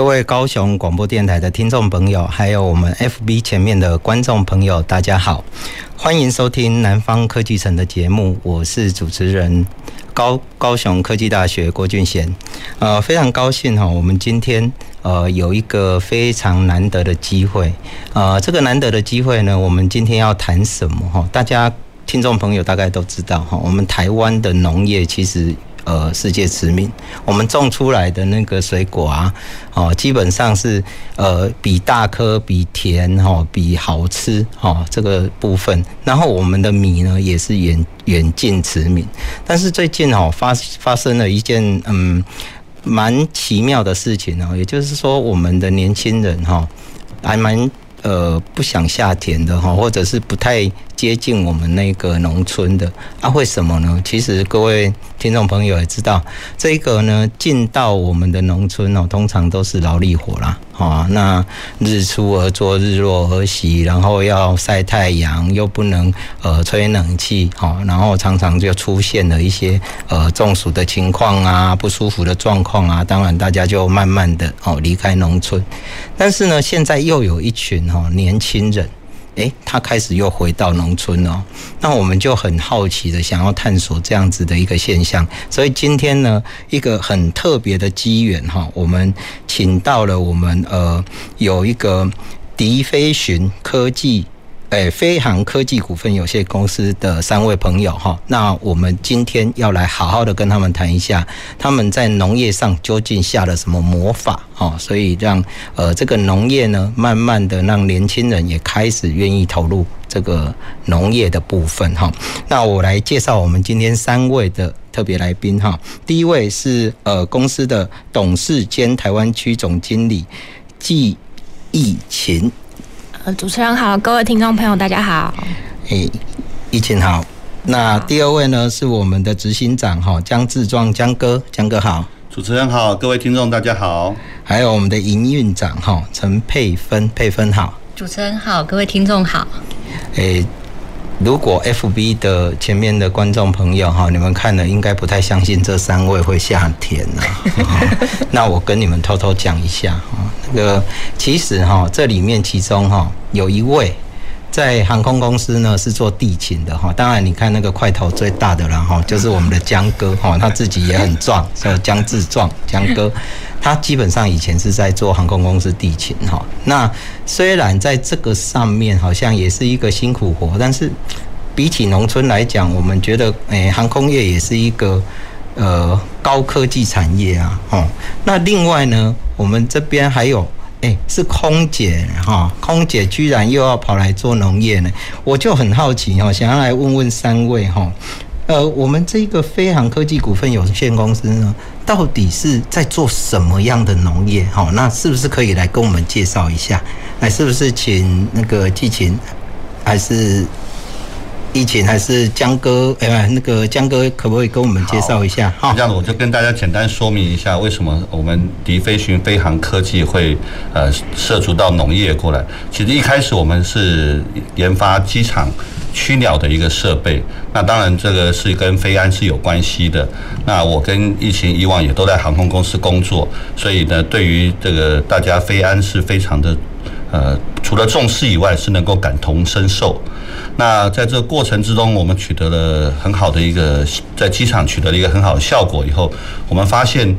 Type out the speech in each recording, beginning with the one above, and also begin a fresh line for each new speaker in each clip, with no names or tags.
各位高雄广播电台的听众朋友，还有我们 FB 前面的观众朋友，大家好，欢迎收听南方科技城的节目，我是主持人高高雄科技大学郭俊贤。呃，非常高兴哈，我们今天呃有一个非常难得的机会，呃，这个难得的机会呢，我们今天要谈什么哈？大家听众朋友大概都知道哈，我们台湾的农业其实。呃，世界驰名，我们种出来的那个水果啊，哦，基本上是呃比大颗、比甜哈、比好吃哈这个部分。然后我们的米呢，也是远远近驰名。但是最近哦，发发生了一件嗯蛮奇妙的事情哦，也就是说，我们的年轻人哈还蛮。呃，不想下田的哈，或者是不太接近我们那个农村的啊？为什么呢？其实各位听众朋友也知道，这个呢，进到我们的农村哦，通常都是劳力活啦。啊，那日出而作，日落而息，然后要晒太阳，又不能呃吹冷气，哈，然后常常就出现了一些呃中暑的情况啊，不舒服的状况啊，当然大家就慢慢的哦离开农村，但是呢，现在又有一群哈年轻人。哎，他开始又回到农村了，那我们就很好奇的想要探索这样子的一个现象，所以今天呢，一个很特别的机缘哈，我们请到了我们呃有一个迪飞寻科技。哎，飞航科技股份有限公司的三位朋友哈，那我们今天要来好好的跟他们谈一下，他们在农业上究竟下了什么魔法哈，所以让呃这个农业呢，慢慢的让年轻人也开始愿意投入这个农业的部分哈。那我来介绍我们今天三位的特别来宾哈，第一位是呃公司的董事兼台湾区总经理纪忆晴。
呃，主持人好，各位听众朋友，大家好。
哎，疫情好。那第二位呢，是我们的执行长哈，江志壮江哥，江哥好。
主持人好，各位听众大家好。
还有我们的营运长哈，陈佩芬，佩芬好。
主持人好，各位听众好。
哎。如果 FB 的前面的观众朋友哈，你们看了应该不太相信这三位会下田 呐。那我跟你们偷偷讲一下哈，那个其实哈，这里面其中哈有一位在航空公司呢是做地勤的哈。当然你看那个块头最大的了哈，就是我们的江哥哈，他自己也很壮，叫江志壮江哥。他基本上以前是在做航空公司地勤哈，那虽然在这个上面好像也是一个辛苦活，但是比起农村来讲，我们觉得诶，航空业也是一个呃高科技产业啊，哦，那另外呢，我们这边还有诶是空姐哈，空姐居然又要跑来做农业呢，我就很好奇哈，想要来问问三位哈。呃，我们这个飞航科技股份有限公司呢，到底是在做什么样的农业？好，那是不是可以来跟我们介绍一下？来，是不是请那个纪晴，还是忆晴，还是江哥？哎，那个江哥可不可以跟我们介绍一下？
哈，这样子我就跟大家简单说明一下，为什么我们迪飞寻飞航科技会呃涉足到农业过来。其实一开始我们是研发机场。驱鸟的一个设备，那当然这个是跟飞安是有关系的。那我跟疫情以往也都在航空公司工作，所以呢，对于这个大家飞安是非常的，呃，除了重视以外，是能够感同身受。那在这个过程之中，我们取得了很好的一个在机场取得了一个很好的效果以后，我们发现。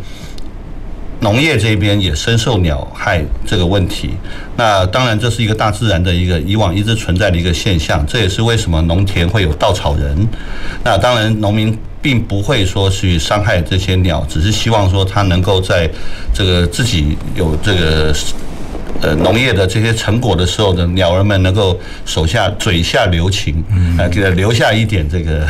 农业这边也深受鸟害这个问题，那当然这是一个大自然的一个以往一直存在的一个现象，这也是为什么农田会有稻草人。那当然农民并不会说去伤害这些鸟，只是希望说它能够在这个自己有这个呃农业的这些成果的时候呢，鸟儿们能够手下嘴下留情，啊，给留下一点这个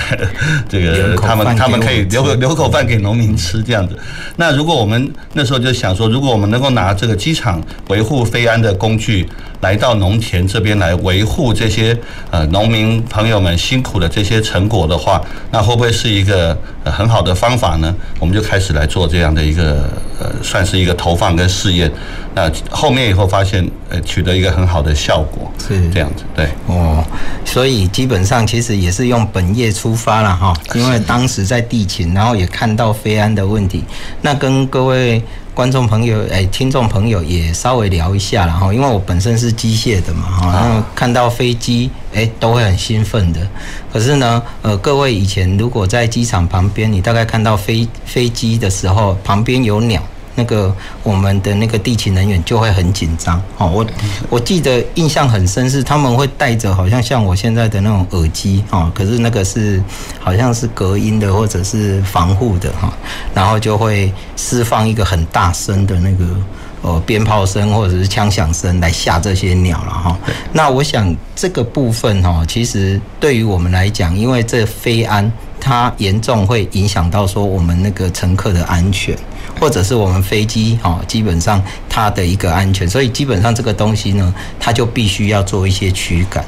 这个他们他们可以留个留口饭给农民吃这样子。那如果我们那时候就想说，如果我们能够拿这个机场维护飞安的工具来到农田这边来维护这些呃农民朋友们辛苦的这些成果的话，那会不会是一个很好的方法呢？我们就开始来做这样的一个呃，算是一个投放跟试验。那后面以后发现，呃，取得一个很好的效果，是这样子，对。
哦，所以基本上其实也是用本业出发了哈，因为当时在地勤，然后也看到飞安的问题，那跟各位。观众朋友，哎，听众朋友也稍微聊一下然后，因为我本身是机械的嘛哈，然后看到飞机，哎，都会很兴奋的。可是呢，呃，各位以前如果在机场旁边，你大概看到飞飞机的时候，旁边有鸟。那个我们的那个地勤人员就会很紧张哦，我我记得印象很深是他们会带着好像像我现在的那种耳机哦，可是那个是好像是隔音的或者是防护的哈，然后就会释放一个很大声的那个呃鞭炮声或者是枪响声来吓这些鸟了哈。那我想这个部分哈，其实对于我们来讲，因为这飞安它严重会影响到说我们那个乘客的安全。或者是我们飞机哈，基本上它的一个安全，所以基本上这个东西呢，它就必须要做一些驱赶。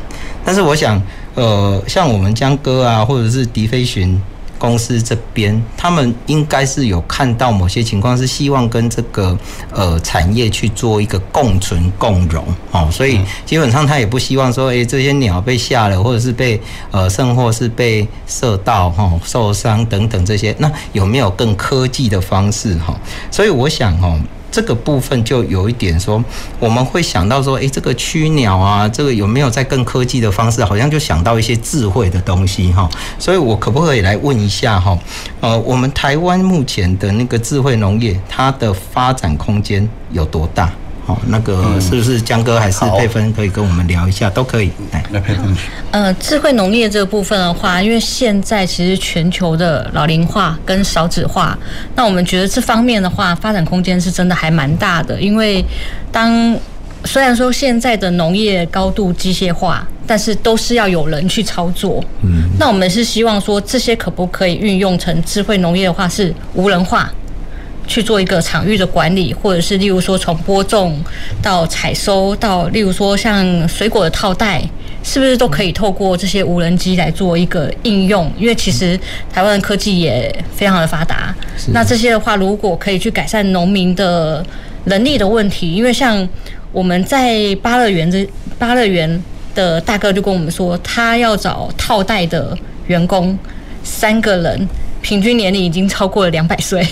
但是我想，呃，像我们江哥啊，或者是迪飞寻。公司这边，他们应该是有看到某些情况，是希望跟这个呃产业去做一个共存共荣哦，所以基本上他也不希望说，诶这些鸟被吓了，或者是被呃甚或是被射到哈受伤等等这些，那有没有更科技的方式哈？所以我想哈。这个部分就有一点说，我们会想到说，诶，这个驱鸟啊，这个有没有在更科技的方式？好像就想到一些智慧的东西哈。所以我可不可以来问一下哈？呃，我们台湾目前的那个智慧农业，它的发展空间有多大？好，那个是不是江哥还是佩芬可以跟我们聊一下？都可以。来，来佩芬。
呃，智慧农业这个部分的话，因为现在其实全球的老龄化跟少子化，那我们觉得这方面的话，发展空间是真的还蛮大的。因为当虽然说现在的农业高度机械化，但是都是要有人去操作。嗯。那我们是希望说，这些可不可以运用成智慧农业的话，是无人化。去做一个场域的管理，或者是例如说从播种到采收，到例如说像水果的套袋，是不是都可以透过这些无人机来做一个应用？因为其实台湾的科技也非常的发达。那这些的话，如果可以去改善农民的能力的问题，因为像我们在巴乐园这巴乐园的大哥就跟我们说，他要找套袋的员工三个人，平均年龄已经超过了两百岁。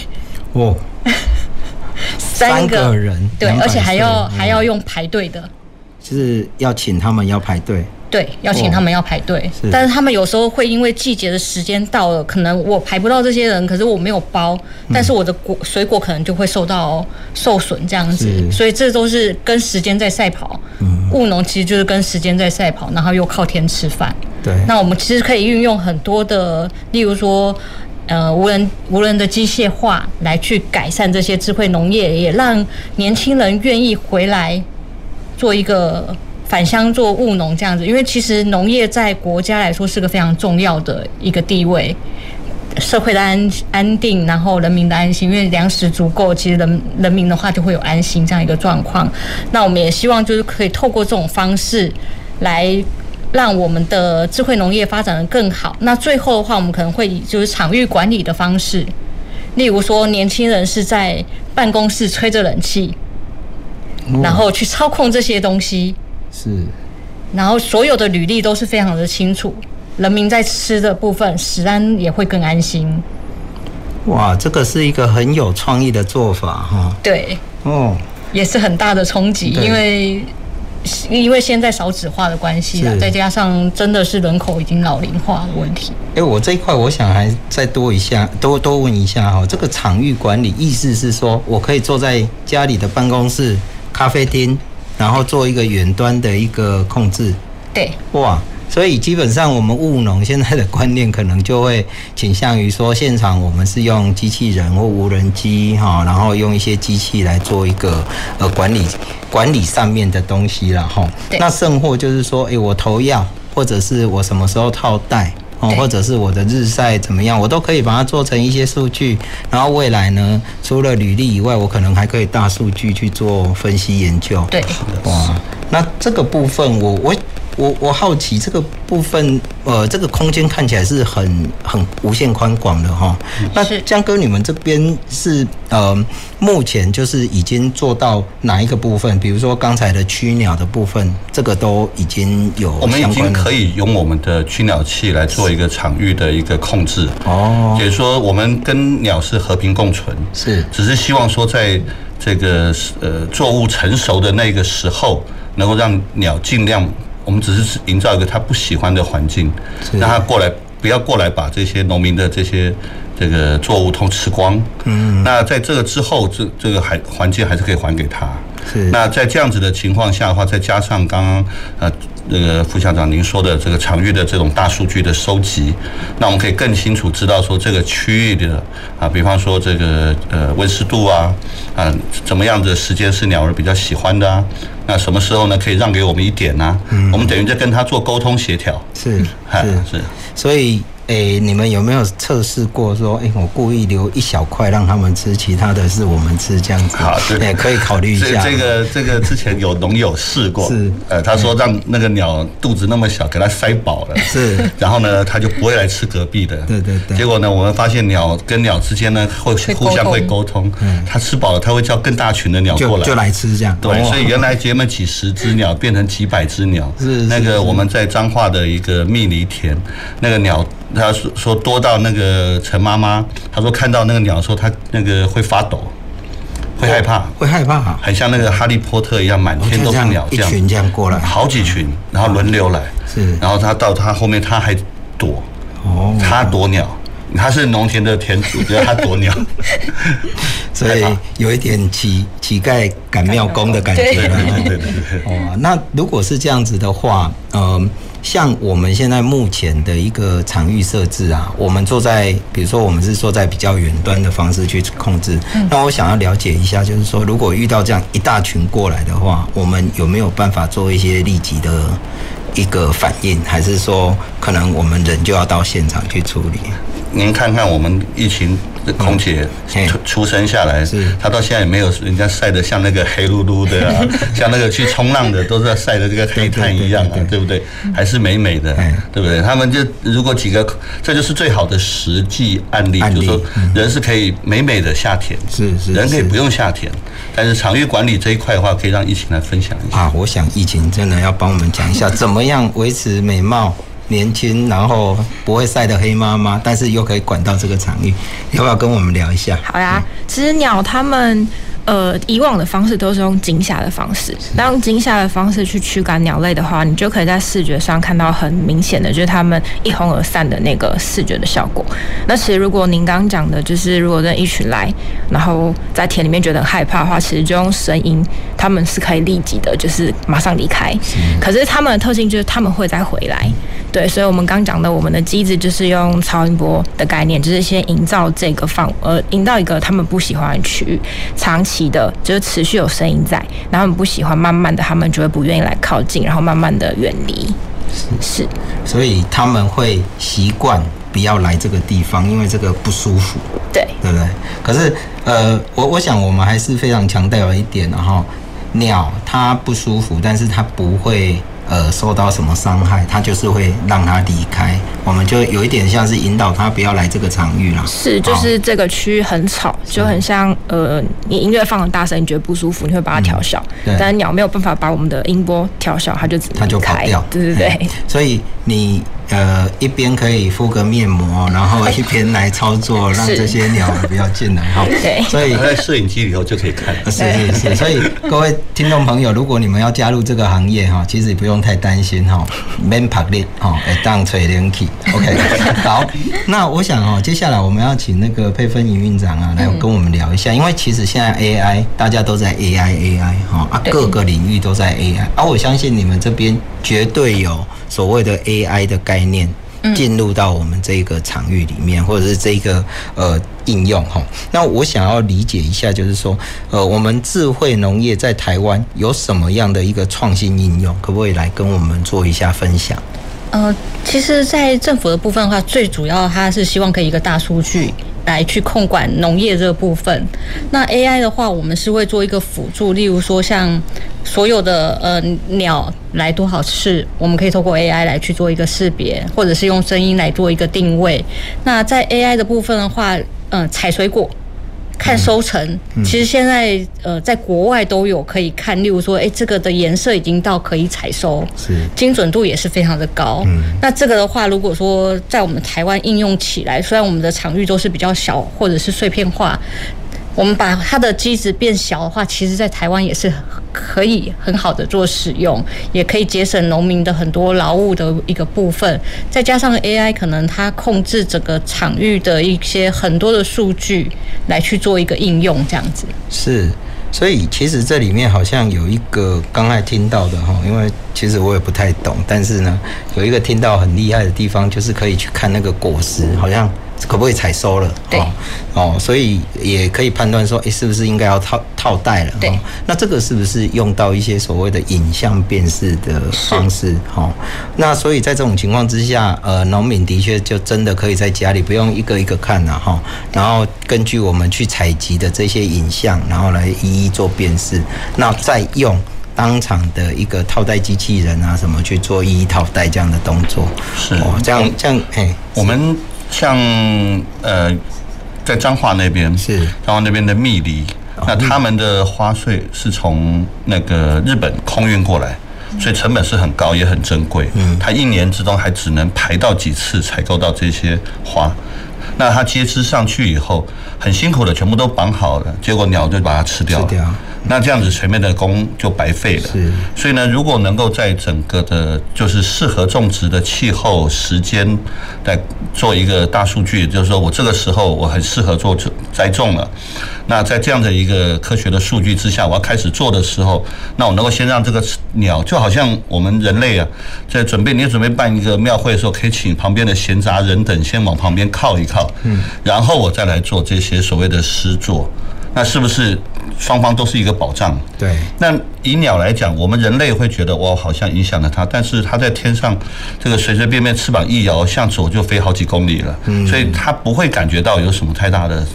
哦，
三个人对，而且还要还要用排队的，
就是要请他们要排队，
对，要请他们要排队。但是他们有时候会因为季节的时间到了，可能我排不到这些人，可是我没有包，但是我的果水果可能就会受到受损这样子，所以这都是跟时间在赛跑。务农其实就是跟时间在赛跑，然后又靠天吃饭。
对，
那我们其实可以运用很多的，例如说。呃，无人无人的机械化来去改善这些智慧农业，也让年轻人愿意回来做一个返乡做务农这样子。因为其实农业在国家来说是个非常重要的一个地位，社会的安安定，然后人民的安心。因为粮食足够，其实人人民的话就会有安心这样一个状况。那我们也希望就是可以透过这种方式来。让我们的智慧农业发展的更好。那最后的话，我们可能会以就是场域管理的方式，例如说，年轻人是在办公室吹着冷气，然后去操控这些东西。是。然后所有的履历都是非常的清楚，人民在吃的部分，食安也会更安心。
哇，这个是一个很有创意的做法哈。
对。哦。也是很大的冲击，因为。因为现在少子化的关系了，再加上真的是人口已经老龄化的问题。
哎，我这一块我想还再多一下，多多问一下哈，这个场域管理意思是说我可以坐在家里的办公室、咖啡厅，然后做一个远端的一个控制。
对，
哇。所以基本上，我们务农现在的观念可能就会倾向于说，现场我们是用机器人或无人机哈，然后用一些机器来做一个呃管理管理上面的东西了哈。那剩货就是说，哎，我投药，或者是我什么时候套袋。哦，或者是我的日晒怎么样，我都可以把它做成一些数据。然后未来呢，除了履历以外，我可能还可以大数据去做分析研究。
对，
哇，那这个部分我我。我我好奇这个部分，呃，这个空间看起来是很很无限宽广的哈。那江哥，你们这边是呃，目前就是已经做到哪一个部分？比如说刚才的驱鸟的部分，这个都已经有。
我们已经可以用我们的驱鸟器来做一个场域的一个控制。哦。也就是说，我们跟鸟是和平共存。是。只是希望说，在这个呃作物成熟的那个时候，能够让鸟尽量。我们只是营造一个他不喜欢的环境，让他过来，不要过来把这些农民的这些这个作物都吃光。嗯，那在这个之后，这这个还环境还是可以还给他。是。那在这样子的情况下的话，再加上刚刚呃那个副校长您说的这个场域的这种大数据的收集，那我们可以更清楚知道说这个区域的啊，比方说这个呃温湿度啊啊怎么样的时间是鸟儿比较喜欢的啊。那什么时候呢？可以让给我们一点呢？嗯，我们等于在跟他做沟通协调。是是
是，所以。诶、欸，你们有没有测试过说，诶、欸，我故意留一小块让他们吃，其他的是我们吃这样子？好，对，欸、可以考虑一下。
这个这个之前有农友试过，是，呃，他说让那个鸟肚子那么小，给它塞饱了，是，然后呢，它就不会来吃隔壁的。对对对。结果呢，我们发现鸟跟鸟之间呢会互相会沟通，嗯，它吃饱了，它会叫更大群的鸟过来，
就，就来吃这样。
对，所以原来结们几十只鸟变成几百只鸟。是。那个我们在彰化的一个蜜梨田，那个鸟。他说说多到那个陈妈妈，他说看到那个鸟的时候，他那个会发抖，会害怕，
会害怕，
很像那个哈利波特一样，满天都是鸟，
这样一群这样过来，
好几群，然后轮流来，是，然后他到他后面他还躲，哦，他躲鸟，他是农田的田主，觉得他躲鸟，
所以有一点乞乞丐赶庙公的感觉，对对对对。哦，那如果是这样子的话，嗯。像我们现在目前的一个场域设置啊，我们坐在，比如说我们是坐在比较远端的方式去控制。那我想要了解一下，就是说，如果遇到这样一大群过来的话，我们有没有办法做一些立即的一个反应，还是说可能我们人就要到现场去处理？
您看看我们疫情。这空姐出出生下来，她到现在也没有人家晒得像那个黑噜噜的啊，像那个去冲浪的都是在晒的这个黑炭一样啊，对不对？还是美美的，对不对？他们就如果几个，这就是最好的实际案例，就是说人是可以美美的下田，是是，人可以不用下田，但是场域管理这一块的话，可以让疫情来分享一下
啊。我想疫情真的要帮我们讲一下，怎么样维持美貌。年轻，然后不会晒得黑妈妈，但是又可以管到这个场域，要不要跟我们聊一下？
好呀，其实鸟它们。呃，以往的方式都是用惊吓的方式，那用惊吓的方式去驱赶鸟类的话，你就可以在视觉上看到很明显的，就是它们一哄而散的那个视觉的效果。那其实如果您刚刚讲的，就是如果这一群来，然后在田里面觉得很害怕的话，其实就用声音，他们是可以立即的，就是马上离开。可是它们的特性就是他们会再回来，对，所以我们刚讲的我们的机制就是用超音波的概念，就是先营造这个范，呃，营造一个他们不喜欢的区域，长期。的，就是持续有声音在，然后他们不喜欢，慢慢的他们就会不愿意来靠近，然后慢慢的远离。是，是，
所以他们会习惯不要来这个地方，因为这个不舒服。
对，
对不对？可是，呃，我我想我们还是非常强调一点，然后鸟它不舒服，但是它不会。呃，受到什么伤害，他就是会让他离开。我们就有一点像是引导他不要来这个场域了。
是，就是这个区域很吵，就很像呃，你音乐放很大声，你觉得不舒服，你会把它调小。嗯、但鸟没有办法把我们的音波调小，它就只
它就跑掉。
对对对。
所以你。呃，一边可以敷个面膜，然后一边来操作，让这些鸟儿不要进来哈。
对，所以在摄影机里头就可以看。
是是是，所以各位听众朋友，如果你们要加入这个行业哈，其实也不用太担心哈。免拍力哈，会当吹冷气。OK，好，那我想哈，接下来我们要请那个佩芬营运长啊来跟我们聊一下，因为其实现在 AI 大家都在 AI AI 哈啊，各个领域都在 AI，而我相信你们这边绝对有。所谓的 AI 的概念，进入到我们这个场域里面，或者是这个呃应用哈。那我想要理解一下，就是说，呃，我们智慧农业在台湾有什么样的一个创新应用，可不可以来跟我们做一下分享？
呃，其实，在政府的部分的话，最主要它是希望可以一个大数据来去控管农业这部分。那 AI 的话，我们是会做一个辅助，例如说像所有的呃鸟来多少次，我们可以透过 AI 来去做一个识别，或者是用声音来做一个定位。那在 AI 的部分的话，嗯、呃，采水果。看收成，其实现在呃，在国外都有可以看，例如说，哎，这个的颜色已经到可以采收，是精准度也是非常的高。嗯，那这个的话，如果说在我们台湾应用起来，虽然我们的场域都是比较小或者是碎片化。我们把它的机子变小的话，其实，在台湾也是可以很好的做使用，也可以节省农民的很多劳务的一个部分。再加上 AI，可能它控制整个场域的一些很多的数据来去做一个应用，这样子。
是，所以其实这里面好像有一个刚才听到的哈，因为其实我也不太懂，但是呢，有一个听到很厉害的地方，就是可以去看那个果实，好像。可不可以采收了？
对，
哦，所以也可以判断说，诶，是不是应该要套套袋了？
对，
那这个是不是用到一些所谓的影像辨识的方式？哈，那所以在这种情况之下，呃，农民的确就真的可以在家里不用一个一个看了哈，然后根据我们去采集的这些影像，然后来一一做辨识，那再用当场的一个套袋机器人啊什么去做一一套袋这样的动作，
是
哦，这样这样，哎，
我们。像呃，在彰化那边
是。
彰化那边的蜜梨，那他们的花穗是从那个日本空运过来，所以成本是很高也很珍贵。嗯，它一年之中还只能排到几次采购到这些花，那它接枝上去以后，很辛苦的全部都绑好了，结果鸟就把它吃掉了。那这样子前面的工就白费了。是，所以呢，如果能够在整个的，就是适合种植的气候时间，来做一个大数据，就是说我这个时候我很适合做栽种了。那在这样的一个科学的数据之下，我要开始做的时候，那我能够先让这个鸟，就好像我们人类啊，在准备你准备办一个庙会的时候，可以请旁边的闲杂人等先往旁边靠一靠，嗯，然后我再来做这些所谓的诗作。那是不是双方都是一个保障？
对。
那以鸟来讲，我们人类会觉得哇，好像影响了它，但是它在天上，这个随随便便翅膀一摇，向左就飞好几公里了，嗯，所以它不会感觉到有什么太大的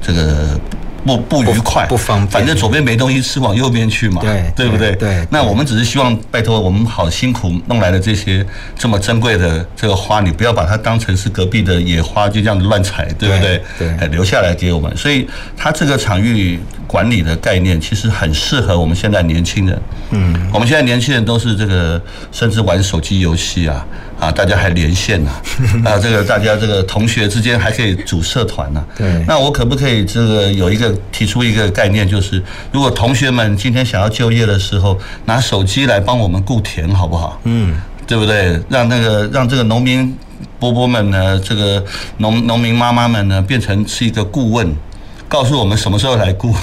这个。不不愉快，
不，不方便。
反正左边没东西吃，往右边去嘛，
对，
对不对？对。对，那我们只是希望，拜托我们好辛苦弄来的这些这么珍贵的这个花，你不要把它当成是隔壁的野花，就这样子乱采，对不对？
对。
哎，留下来给我们。所以，它这个场域管理的概念，其实很适合我们现在年轻人。嗯。我们现在年轻人都是这个，甚至玩手机游戏啊。啊，大家还连线呢，啊，这个大家这个同学之间还可以组社团呢。
对，
那我可不可以这个有一个提出一个概念，就是如果同学们今天想要就业的时候，拿手机来帮我们雇田，好不好？嗯，对不对？让那个让这个农民伯伯们呢，这个农农民妈妈们呢，变成是一个顾问，告诉我们什么时候来顾。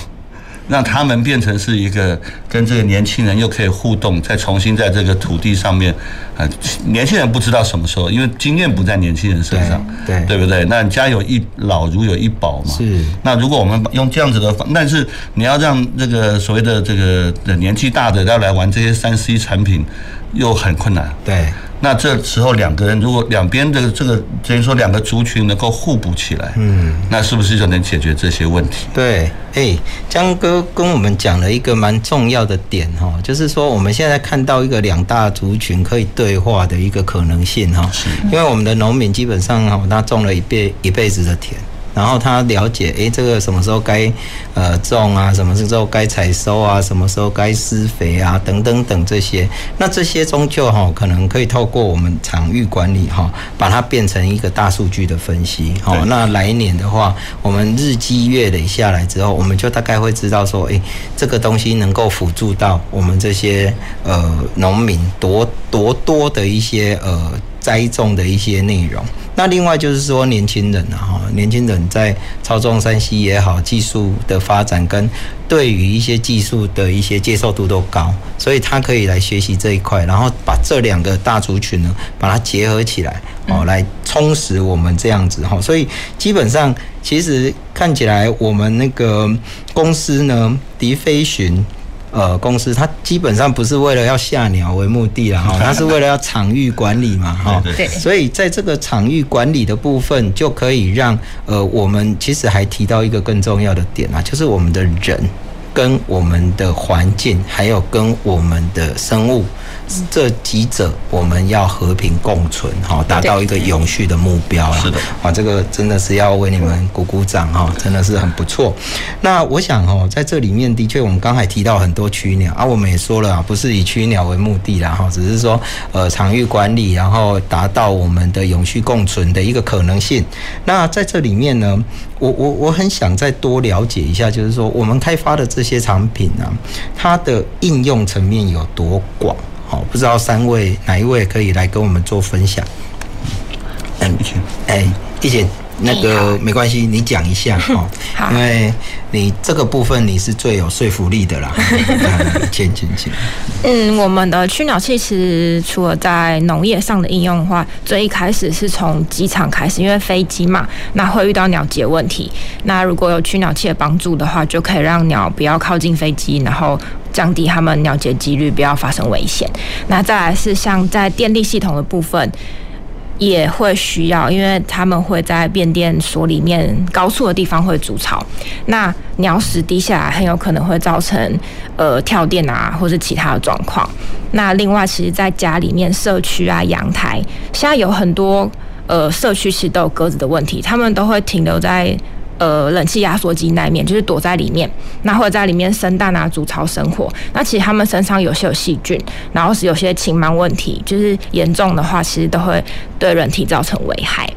让他们变成是一个跟这个年轻人又可以互动，再重新在这个土地上面，啊，年轻人不知道什么时候，因为经验不在年轻人身上，
对，
对，不对？那家有一老如有一宝嘛。是。那如果我们用这样子的方，但是你要让这个所谓的这个年纪大的要来玩这些三 C 产品，又很困难。
对。
那这时候两个人如果两边的这个等于说两个族群能够互补起来，嗯，那是不是就能解决这些问题？
对，哎，江哥跟我们讲了一个蛮重要的点哈，就是说我们现在看到一个两大族群可以对话的一个可能性哈，是因为我们的农民基本上哈，他种了一辈一辈子的田。然后他了解，诶，这个什么时候该呃种啊，什么时候该采收啊，什么时候该施肥啊，等等等这些。那这些终究哈，可能可以透过我们场域管理哈，把它变成一个大数据的分析。好，那来年的话，我们日积月累下来之后，我们就大概会知道说，诶，这个东西能够辅助到我们这些呃农民多多多的一些呃。栽种的一些内容，那另外就是说年轻人啊，哈，年轻人在操纵山西也好，技术的发展跟对于一些技术的一些接受度都高，所以他可以来学习这一块，然后把这两个大族群呢，把它结合起来，哦，来充实我们这样子哈。所以基本上，其实看起来我们那个公司呢，迪飞寻。呃，公司它基本上不是为了要下鸟为目的了，哈，它是为了要场域管理嘛，哈，对，所以在这个场域管理的部分，就可以让呃，我们其实还提到一个更重要的点啊，就是我们的人跟我们的环境，还有跟我们的生物。这几者我们要和平共存，哈，达到一个永续的目标啊！是的，啊，这个真的是要为你们鼓鼓掌哈，真的是很不错。那我想哦，在这里面的确，我们刚才提到很多驱鸟啊，我们也说了啊，不是以驱鸟为目的啦，哈，只是说呃场域管理，然后达到我们的永续共存的一个可能性。那在这里面呢，我我我很想再多了解一下，就是说我们开发的这些产品呢，它的应用层面有多广？好，不知道三位哪一位可以来跟我们做分享？嗯，哎，一姐。那个没关系，你讲一下 哦，因为你这个部分你是最有说服力的啦。请请请。
嗯，我们的驱鸟器其实除了在农业上的应用的话，最一开始是从机场开始，因为飞机嘛，那会遇到鸟击问题。那如果有驱鸟器的帮助的话，就可以让鸟不要靠近飞机，然后降低它们鸟击几率，不要发生危险。那再来是像在电力系统的部分。也会需要，因为他们会在变电所里面高处的地方会筑巢，那鸟屎滴下来很有可能会造成呃跳电啊，或是其他的状况。那另外，其实在家里面社区啊阳台，现在有很多呃社区其实都有鸽子的问题，他们都会停留在。呃，冷气压缩机那一面就是躲在里面，那或者在里面生蛋啊、筑巢生活。那其实他们身上有些有细菌，然后是有些禽蛮问题，就是严重的话，其实都会对人体造成危害。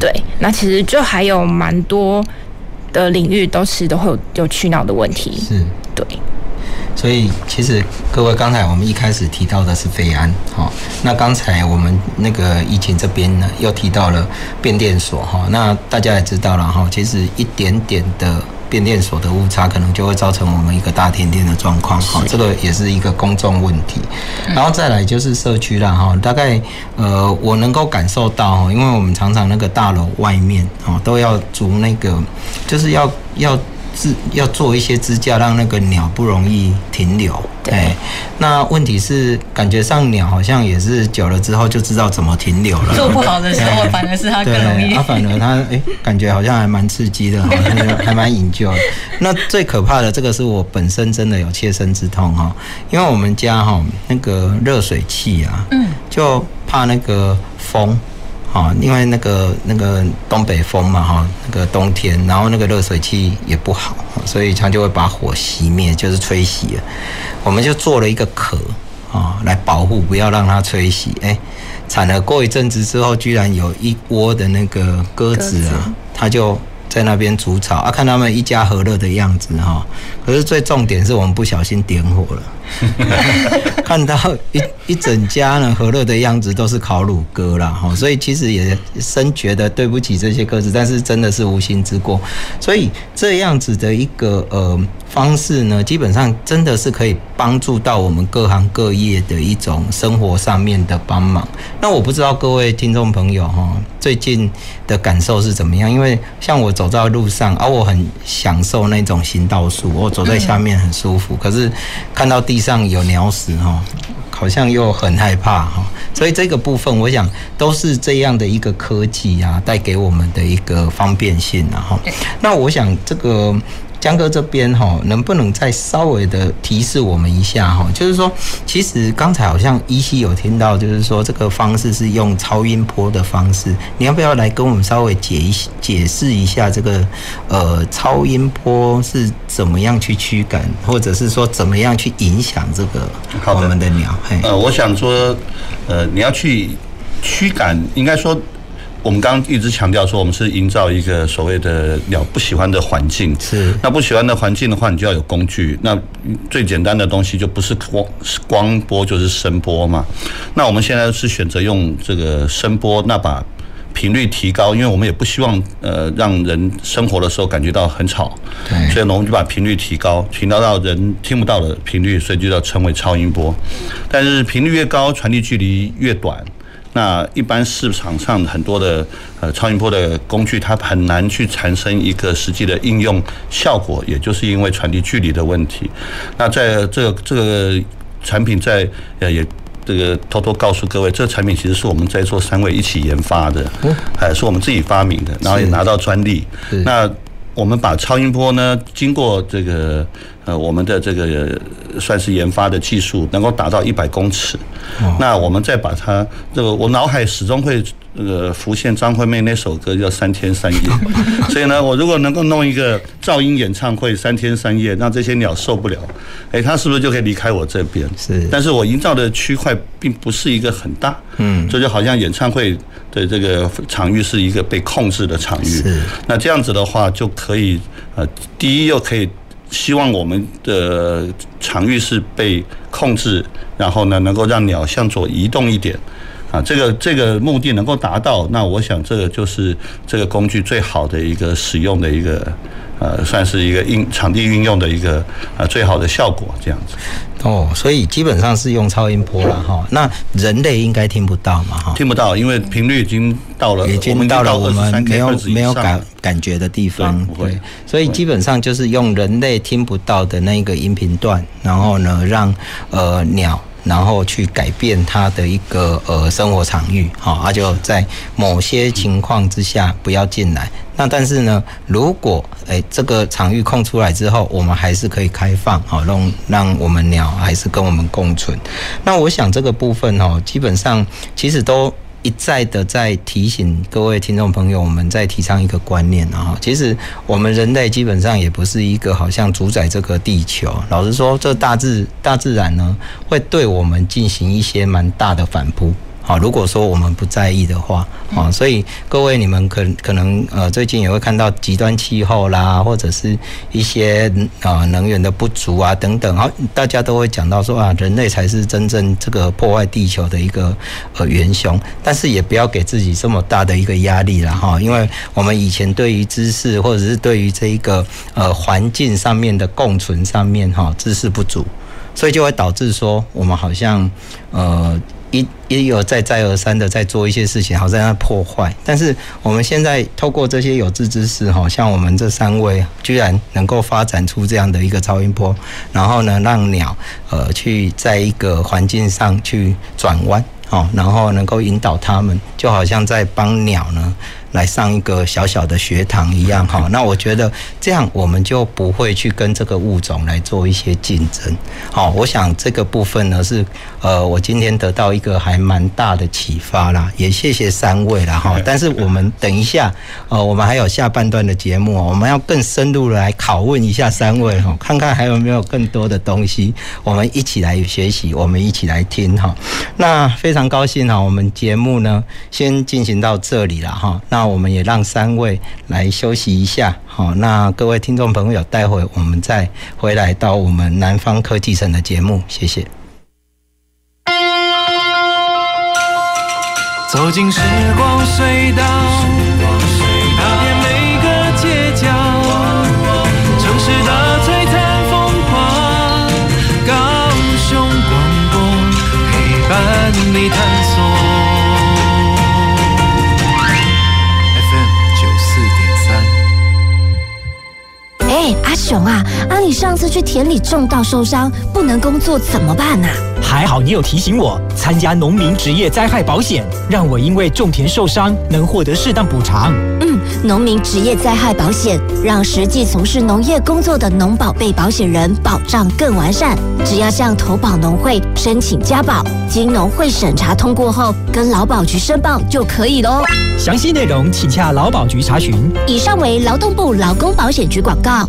对，那其实就还有蛮多的领域，都其实都会有有去脑的问题。是，对。
所以，其实各位刚才我们一开始提到的是飞安，哈，那刚才我们那个疫情这边呢，又提到了变电所，哈，那大家也知道了，哈，其实一点点的变电所的误差，可能就会造成我们一个大停电的状况，哈，这个也是一个公众问题。然后再来就是社区了，哈，大概呃，我能够感受到，因为我们常常那个大楼外面，哦，都要筑那个，就是要要。是要做一些支架，让那个鸟不容易停留。对，那问题是，感觉上鸟好像也是久了之后就知道怎么停留了。
做不好的时候，反而是它更容易。
它反而它哎，感觉好像还蛮刺激的，好像还蛮引咎。那最可怕的这个是我本身真的有切身之痛哈，因为我们家哈那个热水器啊，嗯，就怕那个风。啊，因为那个那个东北风嘛，哈，那个冬天，然后那个热水器也不好，所以它就会把火熄灭，就是吹熄了。我们就做了一个壳啊，来保护，不要让它吹熄。哎，产了过一阵子之后，居然有一窝的那个鸽子啊，它就。在那边煮草啊，看他们一家和乐的样子哈。可是最重点是我们不小心点火了，看到一一整家呢和乐的样子都是烤乳鸽啦哈。所以其实也深觉得对不起这些鸽子，但是真的是无心之过。所以这样子的一个呃方式呢，基本上真的是可以帮助到我们各行各业的一种生活上面的帮忙。那我不知道各位听众朋友哈，最近的感受是怎么样？因为像我走在路上，而、啊、我很享受那种行道树，我走在下面很舒服。可是看到地上有鸟屎哈，好像又很害怕哈。所以这个部分，我想都是这样的一个科技啊，带给我们的一个方便性啊哈。那我想这个。江哥这边哈，能不能再稍微的提示我们一下哈？就是说，其实刚才好像依稀有听到，就是说这个方式是用超音波的方式，你要不要来跟我们稍微解一解释一下这个呃超音波是怎么样去驱赶，或者是说怎么样去影响这个我们的鸟？
呃，我想说，呃，你要去驱赶，应该说。我们刚刚一直强调说，我们是营造一个所谓的鸟不喜欢的环境。是。那不喜欢的环境的话，你就要有工具。那最简单的东西就不是光光波，就是声波嘛。那我们现在是选择用这个声波，那把频率提高，因为我们也不希望呃让人生活的时候感觉到很吵。对。所以呢，我们就把频率提高，提高到人听不到的频率，所以就要称为超音波。但是频率越高，传递距离越短。那一般市场上很多的呃超音波的工具，它很难去产生一个实际的应用效果，也就是因为传递距离的问题。那在这个这个产品在呃也这个偷偷告诉各位，这个产品其实是我们在座三位一起研发的，还是我们自己发明的，然后也拿到专利。那我们把超音波呢，经过这个呃我们的这个算是研发的技术，能够达到一百公尺。那我们再把它这个，我脑海始终会。那个浮现张惠妹那首歌叫《三天三夜》，所以呢，我如果能够弄一个噪音演唱会三天三夜，让这些鸟受不了，哎，它是不是就可以离开我这边？
是。
但是我营造的区块并不是一个很大，嗯，这就好像演唱会的这个场域是一个被控制的场域。是。那这样子的话，就可以呃，第一又可以希望我们的场域是被控制，然后呢，能够让鸟向左移动一点。啊，这个这个目的能够达到，那我想这个就是这个工具最好的一个使用的一个，呃，算是一个应场地运用的一个呃最好的效果这样子。
哦，所以基本上是用超音波了哈。那人类应该听不到嘛哈？
听不到，因为频率已经到了，
已经到了我们没有没有感感觉的地方。对，所以基本上就是用人类听不到的那个音频段，然后呢，让呃鸟。然后去改变它的一个呃生活场域，好，它就在某些情况之下不要进来。那但是呢，如果诶这个场域空出来之后，我们还是可以开放，好，让让我们鸟还是跟我们共存。那我想这个部分哦，基本上其实都。一再的在提醒各位听众朋友，我们在提倡一个观念啊，其实我们人类基本上也不是一个好像主宰这个地球。老实说，这大自大自然呢，会对我们进行一些蛮大的反扑。好，如果说我们不在意的话，啊，所以各位你们可可能呃最近也会看到极端气候啦，或者是一些啊能源的不足啊等等，好，大家都会讲到说啊，人类才是真正这个破坏地球的一个呃元凶，但是也不要给自己这么大的一个压力了哈，因为我们以前对于知识或者是对于这一个呃环境上面的共存上面哈知识不足，所以就会导致说我们好像呃。一一而再再而三的在做一些事情，好在那破坏。但是我们现在透过这些有志之士，哈，像我们这三位，居然能够发展出这样的一个超音波，然后呢，让鸟呃去在一个环境上去转弯，好，然后能够引导他们，就好像在帮鸟呢。来上一个小小的学堂一样哈，那我觉得这样我们就不会去跟这个物种来做一些竞争。好，我想这个部分呢是呃，我今天得到一个还蛮大的启发啦，也谢谢三位啦哈。但是我们等一下呃，我们还有下半段的节目，我们要更深入的来拷问一下三位哈，看看还有没有更多的东西，我们一起来学习，我们一起来听哈。那非常高兴哈，我们节目呢先进行到这里了哈。那那我们也让三位来休息一下，好，那各位听众朋友，待会我们再回来到我们南方科技城的节目，谢谢。走进时光隧道，red.
阿雄啊，啊，你上次去田里种稻受伤，不能工作怎么办啊？
还好你有提醒我参加农民职业灾害保险，让我因为种田受伤能获得适当补偿。
嗯，农民职业灾害保险让实际从事农业工作的农保被保险人保障更完善。只要向投保农会申请加保，经农会审查通过后，跟劳保局申报就可以喽。
详细内容请洽劳保局查询。
以上为劳动部劳工保险局广告。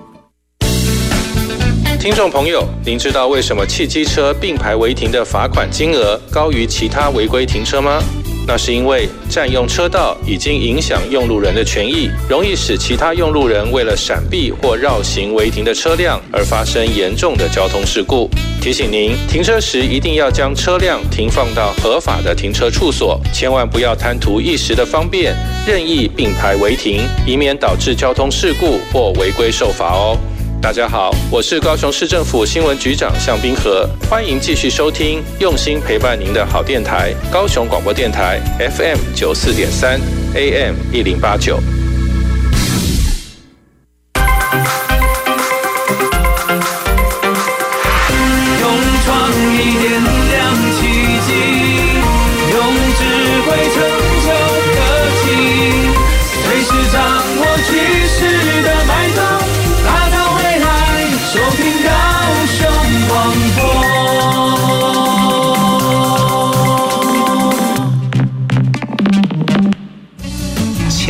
听众朋友，您知道为什么汽机车并排违停的罚款金额高于其他违规停车吗？那是因为占用车道已经影响用路人的权益，容易使其他用路人为了闪避或绕行违停的车辆而发生严重的交通事故。提醒您，停车时一定要将车辆停放到合法的停车处所，千万不要贪图一时的方便，任意并排违停，以免导致交通事故或违规受罚哦。大家好，我是高雄市政府新闻局长向冰河，欢迎继续收听用心陪伴您的好电台——高雄广播电台 FM 九四点三 AM 一零八九。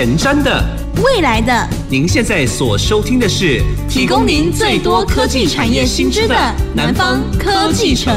前瞻的，
未来的，
您现在所收听的是
提供您最多科技产业新知的南方科技城。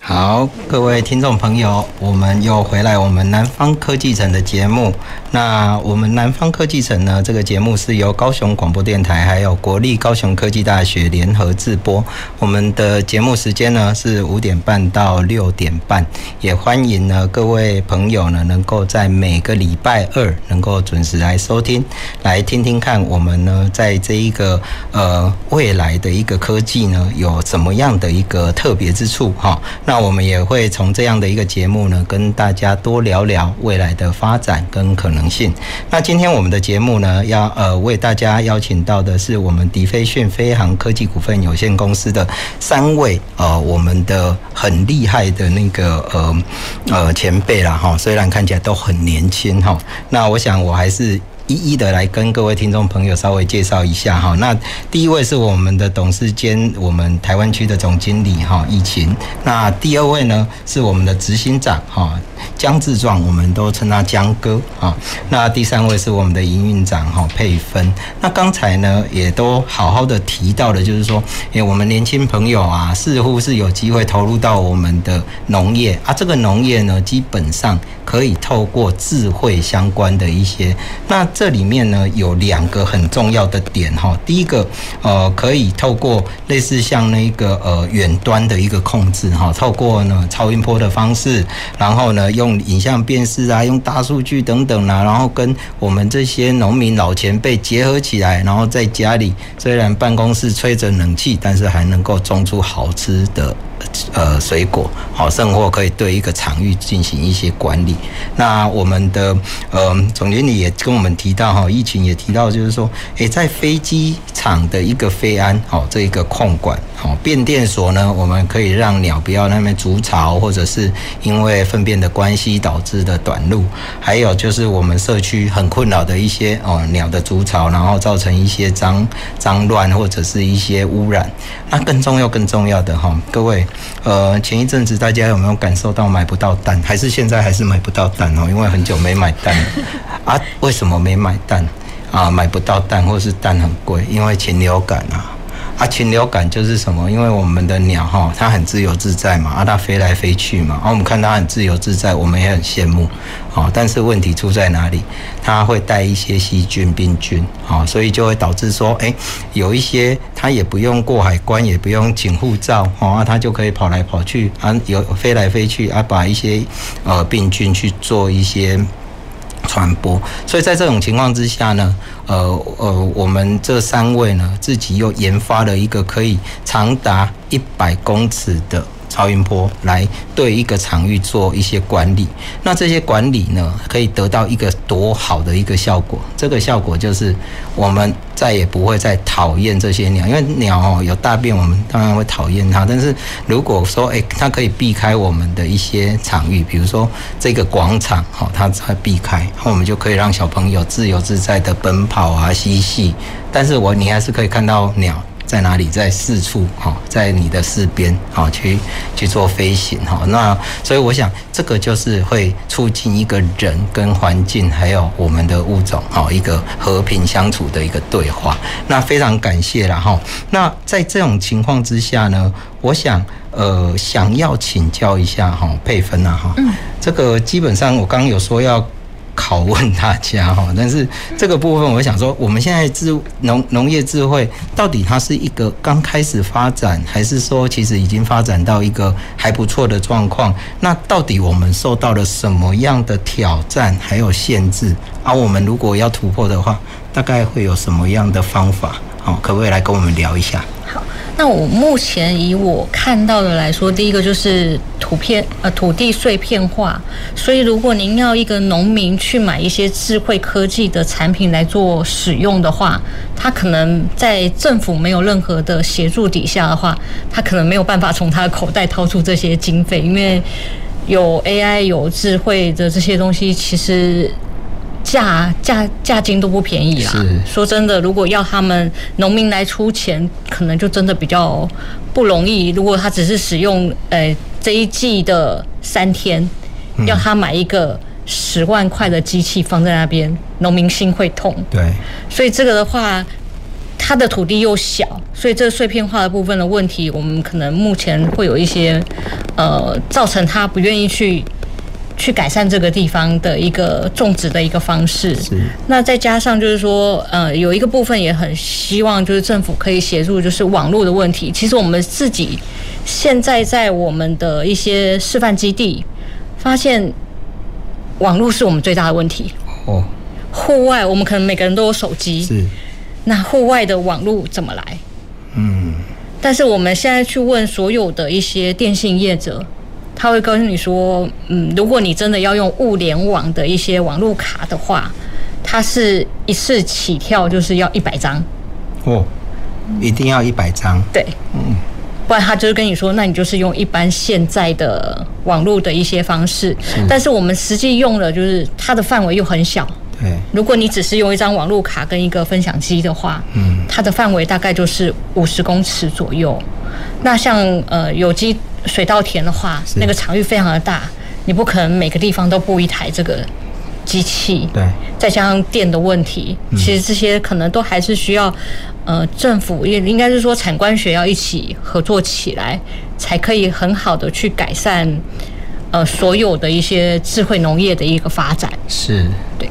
好，各位听众朋友，我们又回来我们南方科技城的节目。那我们南方科技城呢，这个节目是由高雄广播电台还有国立高雄科技大学联合制播。我们的节目时间呢是五点半到六点半，也欢迎呢各位朋友呢能够在每个礼拜二能够准时来收听，来听听看我们呢在这一个呃未来的一个科技呢有什么样的一个特别之处哈。那我们也会从这样的一个节目呢跟大家多聊聊未来的发展跟可能信。那今天我们的节目呢，要呃为大家邀请到的是我们迪飞讯飞航科技股份有限公司的三位呃我们的很厉害的那个呃呃前辈了哈，虽然看起来都很年轻哈，那我想我还是。一一的来跟各位听众朋友稍微介绍一下哈。那第一位是我们的董事兼我们台湾区的总经理哈，易勤。那第二位呢是我们的执行长哈，江志壮，我们都称他江哥啊。那第三位是我们的营运长哈，佩芬。那刚才呢也都好好的提到的，就是说，哎，我们年轻朋友啊，似乎是有机会投入到我们的农业啊。这个农业呢，基本上可以透过智慧相关的一些那。这里面呢有两个很重要的点哈，第一个呃可以透过类似像那个呃远端的一个控制哈，透过呢超音波的方式，然后呢用影像辨识啊，用大数据等等啊，然后跟我们这些农民老前辈结合起来，然后在家里虽然办公室吹着冷气，但是还能够种出好吃的。呃，水果好，甚或可以对一个场域进行一些管理。那我们的呃总经理也跟我们提到哈，疫情也提到，就是说，诶，在飞机场的一个飞安好，这一个控管好，变电所呢，我们可以让鸟不要那边筑巢，或者是因为粪便的关系导致的短路。还有就是我们社区很困扰的一些哦鸟的筑巢，然后造成一些脏脏乱或者是一些污染。那更重要、更重要的哈，各位。呃，前一阵子大家有没有感受到买不到蛋？还是现在还是买不到蛋哦？因为很久没买蛋了 啊？为什么没买蛋啊？买不到蛋，或是蛋很贵？因为禽流感啊。啊，禽流感就是什么？因为我们的鸟哈，它很自由自在嘛，啊，它飞来飞去嘛，啊，我们看它很自由自在，我们也很羡慕，啊，但是问题出在哪里？它会带一些细菌、病菌，啊，所以就会导致说，哎，有一些它也不用过海关，也不用请护照，啊，它就可以跑来跑去，啊，有飞来飞去，啊，把一些呃病菌去做一些。传播，所以在这种情况之下呢，呃呃，我们这三位呢，自己又研发了一个可以长达一百公尺的。超音波来对一个场域做一些管理，那这些管理呢，可以得到一个多好的一个效果。这个效果就是我们再也不会再讨厌这些鸟，因为鸟哦有大便，我们当然会讨厌它。但是如果说诶，它可以避开我们的一些场域，比如说这个广场，好，它才避开，那我们就可以让小朋友自由自在的奔跑啊嬉戏。但是我你还是可以看到鸟。在哪里，在四处哈，在你的四边哈去去做飞行哈。那所以我想，这个就是会促进一个人跟环境还有我们的物种哈一个和平相处的一个对话。那非常感谢了哈。那在这种情况之下呢，我想呃想要请教一下哈佩芬啊哈，这个基本上我刚刚有说要。拷问大家哈，但是这个部分我想说，我们现在智农农业智慧到底它是一个刚开始发展，还是说其实已经发展到一个还不错的状况？那到底我们受到了什么样的挑战还有限制？而、我们如果要突破的话，大概会有什么样的方法？好，可不可以来跟我们聊一下？
好。那我目前以我看到的来说，第一个就是图片呃土地碎片化，所以如果您要一个农民去买一些智慧科技的产品来做使用的话，他可能在政府没有任何的协助底下的话，他可能没有办法从他的口袋掏出这些经费，因为有 AI 有智慧的这些东西，其实。价价价金都不便宜啦。说真的，如果要他们农民来出钱，可能就真的比较不容易。如果他只是使用呃这一季的三天，要他买一个十万块的机器放在那边，农民心会痛。
对，
所以这个的话，他的土地又小，所以这个碎片化的部分的问题，我们可能目前会有一些呃，造成他不愿意去。去改善这个地方的一个种植的一个方式。是。那再加上就是说，呃，有一个部分也很希望就是政府可以协助，就是网络的问题。其实我们自己现在在我们的一些示范基地发现，网络是我们最大的问题。哦。户外我们可能每个人都有手机。是。那户外的网络怎么来？嗯。但是我们现在去问所有的一些电信业者。他会告诉你说，嗯，如果你真的要用物联网的一些网络卡的话，它是一次起跳就是要一百张。
哦，一定要一百张。
对，嗯，不然他就是跟你说，那你就是用一般现在的网络的一些方式。是。但是我们实际用了就是它的范围又很小。对。如果你只是用一张网络卡跟一个分享机的话，嗯，它的范围大概就是五十公尺左右。那像呃有机。水稻田的话，那个场域非常的大，你不可能每个地方都布一台这个机器。对，再加上电的问题，其实这些可能都还是需要呃政府也应该是说产官学要一起合作起来，才可以很好的去改善呃所有的一些智慧农业的一个发展。
是，
对。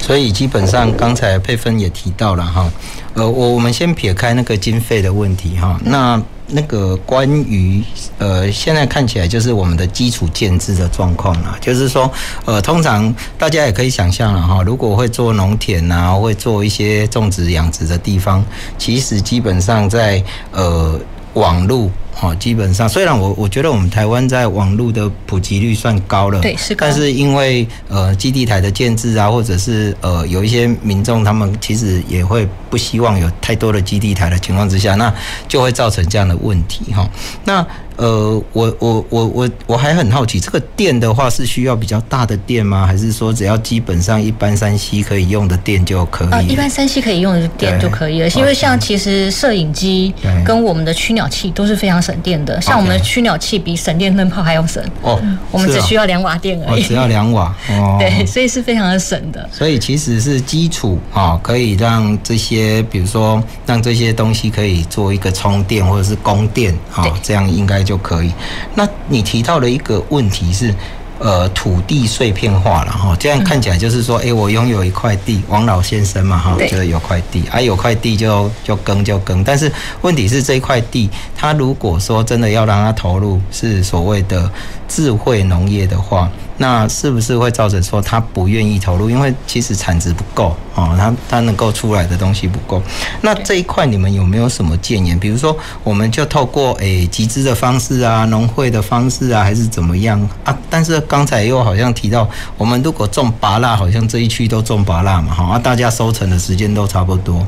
所以基本上刚才佩芬也提到了哈，呃，我我们先撇开那个经费的问题哈，那。那个关于呃，现在看起来就是我们的基础建制的状况啦，就是说呃，通常大家也可以想象了哈，如果会做农田啊，会做一些种植养殖的地方，其实基本上在呃网络。哦，基本上虽然我我觉得我们台湾在网络的普及率算高了，
对，是高。
但是因为呃基地台的建制啊，或者是呃有一些民众他们其实也会不希望有太多的基地台的情况之下，那就会造成这样的问题哈。那呃，我我我我我还很好奇，这个电的话是需要比较大的电吗？还是说只要基本上一般三 C 可以用的电就可以？呃，
一般三 C 可以用的电就可以了，因为像其实摄影机跟我们的驱鸟器都是非常省电的，像我们的驱鸟器比省电灯泡还要省哦，我们只需要两瓦电而已，
只要两瓦哦，
对，所以是非常的省的。
所以其实是基础啊，可以让这些，比如说让这些东西可以做一个充电或者是供电啊，这样应该。就可以。那你提到的一个问题是，呃，土地碎片化了哈。这样看起来就是说，哎、欸，我拥有一块地，王老先生嘛哈，就是有块地，啊，有块地就就耕就耕。但是问题是，这一块地，他如果说真的要让他投入是所谓的智慧农业的话。那是不是会造成说他不愿意投入？因为其实产值不够哦，他他能够出来的东西不够。那这一块你们有没有什么建言？比如说，我们就透过诶集资的方式啊，农会的方式啊，还是怎么样啊？但是刚才又好像提到，我们如果种芭乐，好像这一区都种芭乐嘛，哈，啊，大家收成的时间都差不多。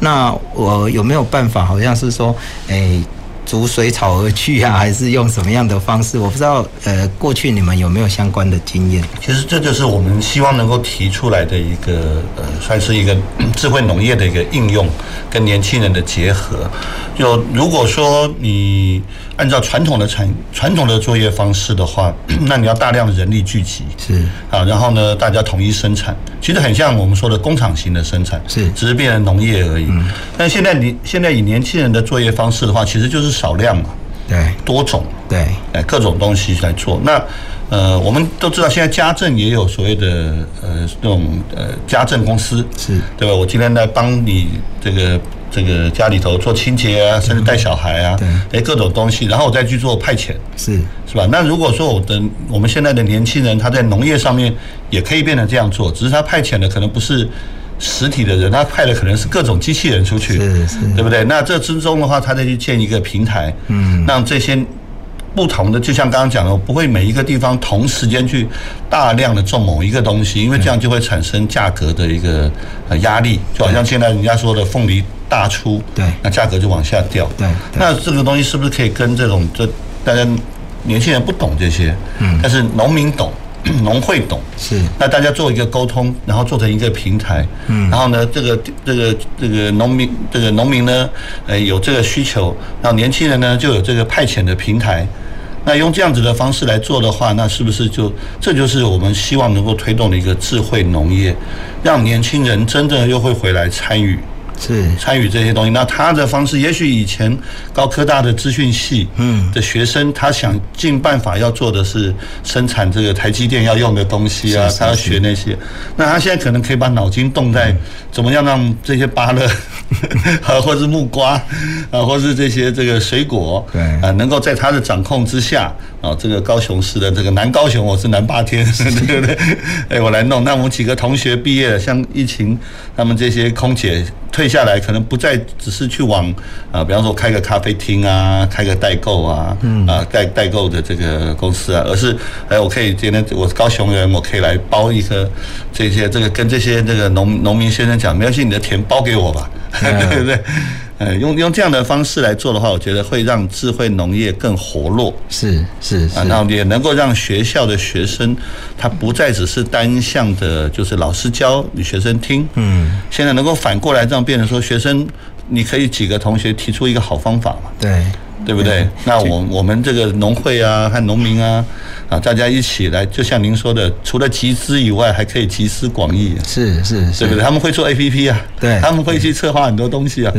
那我有没有办法？好像是说，诶。逐水草而去啊，还是用什么样的方式？我不知道，呃，过去你们有没有相关的经验？
其实这就是我们希望能够提出来的一个，呃，算是一个智慧农业的一个应用，跟年轻人的结合。就如果说你按照传统的产传统的作业方式的话，那你要大量的人力聚集，
是
啊，然后呢，大家统一生产，其实很像我们说的工厂型的生产，
是
只是变成农业而已。嗯，但现在你现在以年轻人的作业方式的话，其实就是少量嘛，
对，
多种，
对，
哎，各种东西来做。那呃，我们都知道现在家政也有所谓的呃那种呃家政公司，
是
对吧？我今天来帮你这个。这个家里头做清洁啊，甚至带小孩啊，对，诶，各种东西，然后我再去做派遣，
是
是吧？那如果说我的我们现在的年轻人他在农业上面也可以变成这样做，只是他派遣的可能不是实体的人，他派的可能是各种机器人出去，
是是，
对不对？那这之中的话，他再去建一个平台，嗯，让这些不同的，就像刚刚讲的，不会每一个地方同时间去大量的种某一个东西，因为这样就会产生价格的一个呃压力，就好像现在人家说的凤梨。大出，
对，
那价格就往下掉，
对，
那这个东西是不是可以跟这种这大家年轻人不懂这些，嗯，但是农民懂，农会懂，
是，
那大家做一个沟通，然后做成一个平台，嗯，然后呢，这个这个这个农民这个农民呢，呃，有这个需求，然后年轻人呢就有这个派遣的平台，那用这样子的方式来做的话，那是不是就这就是我们希望能够推动的一个智慧农业，让年轻人真正又会回来参与。
是
参与这些东西，那他的方式，也许以前高科大的资讯系嗯的学生，他想尽办法要做的是生产这个台积电要用的东西啊，他要学那些。那他现在可能可以把脑筋动在怎么样让这些芭乐，啊，或是木瓜啊，或是这些这个水果，对啊，能够在他的掌控之下啊，这个高雄市的这个南高雄，我是南霸天，对不对？哎，我来弄。那我们几个同学毕业了，像疫情，他们这些空姐。退下来可能不再只是去往啊，比方说开个咖啡厅啊，开个代购啊，啊代代购的这个公司啊，而是哎，我可以今天我是高雄人，我可以来包一个这些这个跟这些这个农农民先生讲，没关系，你的田包给我吧，对不对？呃，用用这样的方式来做的话，我觉得会让智慧农业更活络，
是是
啊，那也能够让学校的学生，他不再只是单向的，就是老师教你学生听，嗯，现在能够反过来这样变成说，学生你可以几个同学提出一个好方法嘛，
对。
对不对？那我我们这个农会啊和农民啊啊，大家一起来，就像您说的，除了集资以外，还可以集思广益。
是是，是，
对不对？他们会做 APP 啊，
对，
他们会去策划很多东西啊。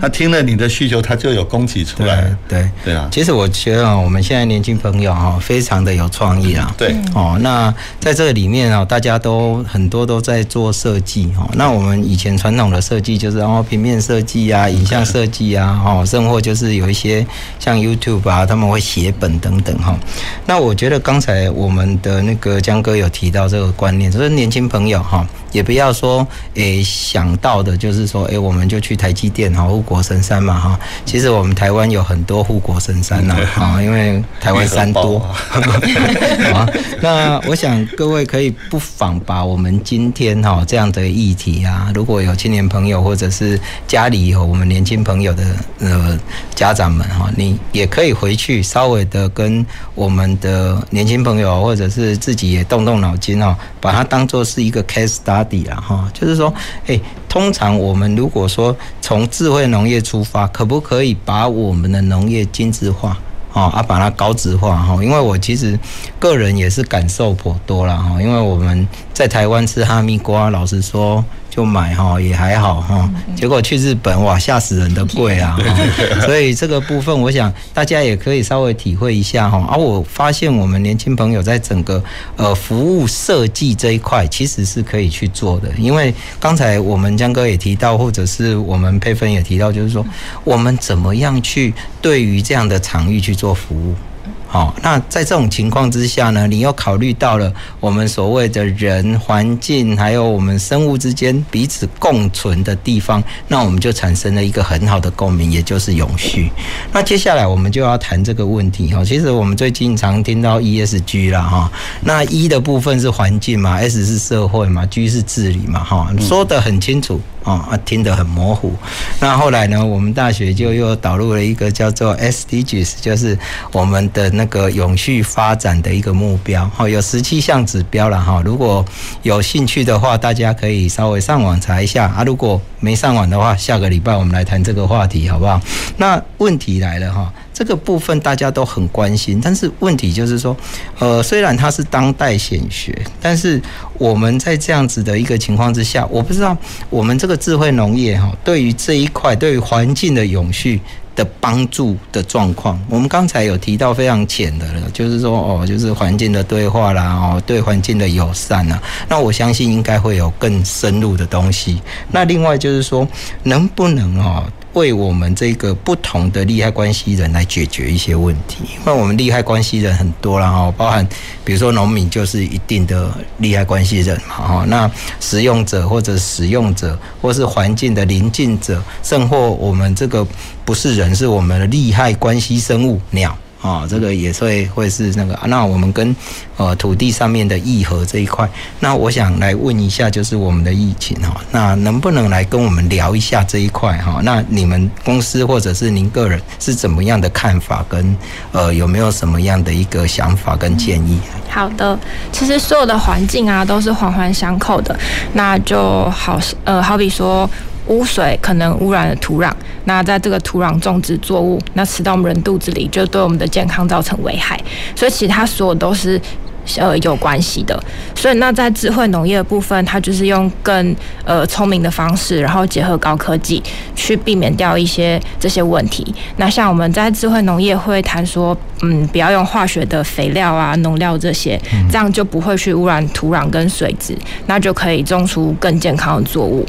他听了你的需求，他就有供给出来。
对对啊。其实我觉得啊，我们现在年轻朋友哈，非常的有创意啊。
对
哦，那在这个里面啊，大家都很多都在做设计哦。那我们以前传统的设计就是哦，平面设计啊，影像设计啊，哦，甚或就是有一些像 YouTube。啊，他们会写本等等哈。那我觉得刚才我们的那个江哥有提到这个观念，就是年轻朋友哈，也不要说诶想到的就是说诶，我们就去台积电哈，护国神山嘛哈。其实我们台湾有很多护国神山呐哈，因为台湾山多。啊，那我想各位可以不妨把我们今天哈这样的议题啊，如果有青年朋友或者是家里有我们年轻朋友的呃家长们哈，你也可以。回去稍微的跟我们的年轻朋友，或者是自己也动动脑筋哦，把它当做是一个 case study 啦哈，就是说，诶，通常我们如果说从智慧农业出发，可不可以把我们的农业精致化啊，啊，把它高质化哈？因为我其实个人也是感受颇多了哈，因为我们在台湾吃哈密瓜，老实说。就买哈也还好哈，结果去日本哇吓死人的贵啊！所以这个部分我想大家也可以稍微体会一下哈。而我发现我们年轻朋友在整个呃服务设计这一块其实是可以去做的，因为刚才我们江哥也提到，或者是我们佩芬也提到，就是说我们怎么样去对于这样的场域去做服务。好，那在这种情况之下呢，你又考虑到了我们所谓的人、环境，还有我们生物之间彼此共存的地方，那我们就产生了一个很好的共鸣，也就是永续。那接下来我们就要谈这个问题哈。其实我们最近常听到 ESG 啦哈，那 E 的部分是环境嘛，S 是社会嘛，G 是治理嘛哈，说得很清楚。哦啊，听得很模糊。那后来呢，我们大学就又导入了一个叫做 SDGs，就是我们的那个永续发展的一个目标。哦，有十七项指标了哈。如果有兴趣的话，大家可以稍微上网查一下啊。如果没上网的话，下个礼拜我们来谈这个话题，好不好？那问题来了哈。这个部分大家都很关心，但是问题就是说，呃，虽然它是当代显学，但是我们在这样子的一个情况之下，我不知道我们这个智慧农业哈，对于这一块，对于环境的永续的帮助的状况，我们刚才有提到非常浅的了，就是说哦，就是环境的对话啦，哦，对环境的友善呐，那我相信应该会有更深入的东西。那另外就是说，能不能哦？为我们这个不同的利害关系人来解决一些问题，因为我们利害关系人很多了哈，包含比如说农民就是一定的利害关系人嘛哈，那使用者或者使用者，或是环境的邻近者，甚或我们这个不是人，是我们的利害关系生物鸟。啊、哦，这个也会会是那个，那我们跟呃土地上面的议和这一块，那我想来问一下，就是我们的疫情哈，那能不能来跟我们聊一下这一块哈？那你们公司或者是您个人是怎么样的看法，跟呃有没有什么样的一个想法跟建议？
好的，其实所有的环境啊都是环环相扣的，那就好呃好比说。污水可能污染了土壤，那在这个土壤种植作物，那吃到我们人肚子里，就对我们的健康造成危害。所以其他所有都是呃有关系的。所以那在智慧农业的部分，它就是用更呃聪明的方式，然后结合高科技，去避免掉一些这些问题。那像我们在智慧农业会谈说，嗯，不要用化学的肥料啊、农料这些，这样就不会去污染土壤跟水质，那就可以种出更健康的作物。